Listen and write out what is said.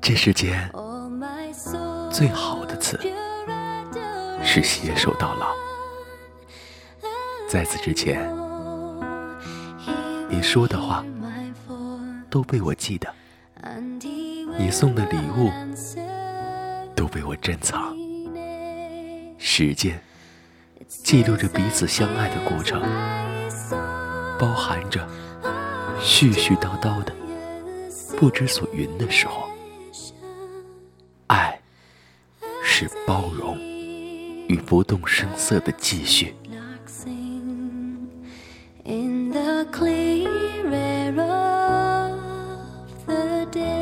这世间最好的词是携手到老。在此之前，你说的话都被我记得，你送的礼物都被我珍藏。时间记录着彼此相爱的过程，包含着絮絮叨叨的、不知所云的时候。爱是包容与不动声色的继续。clearer of the day.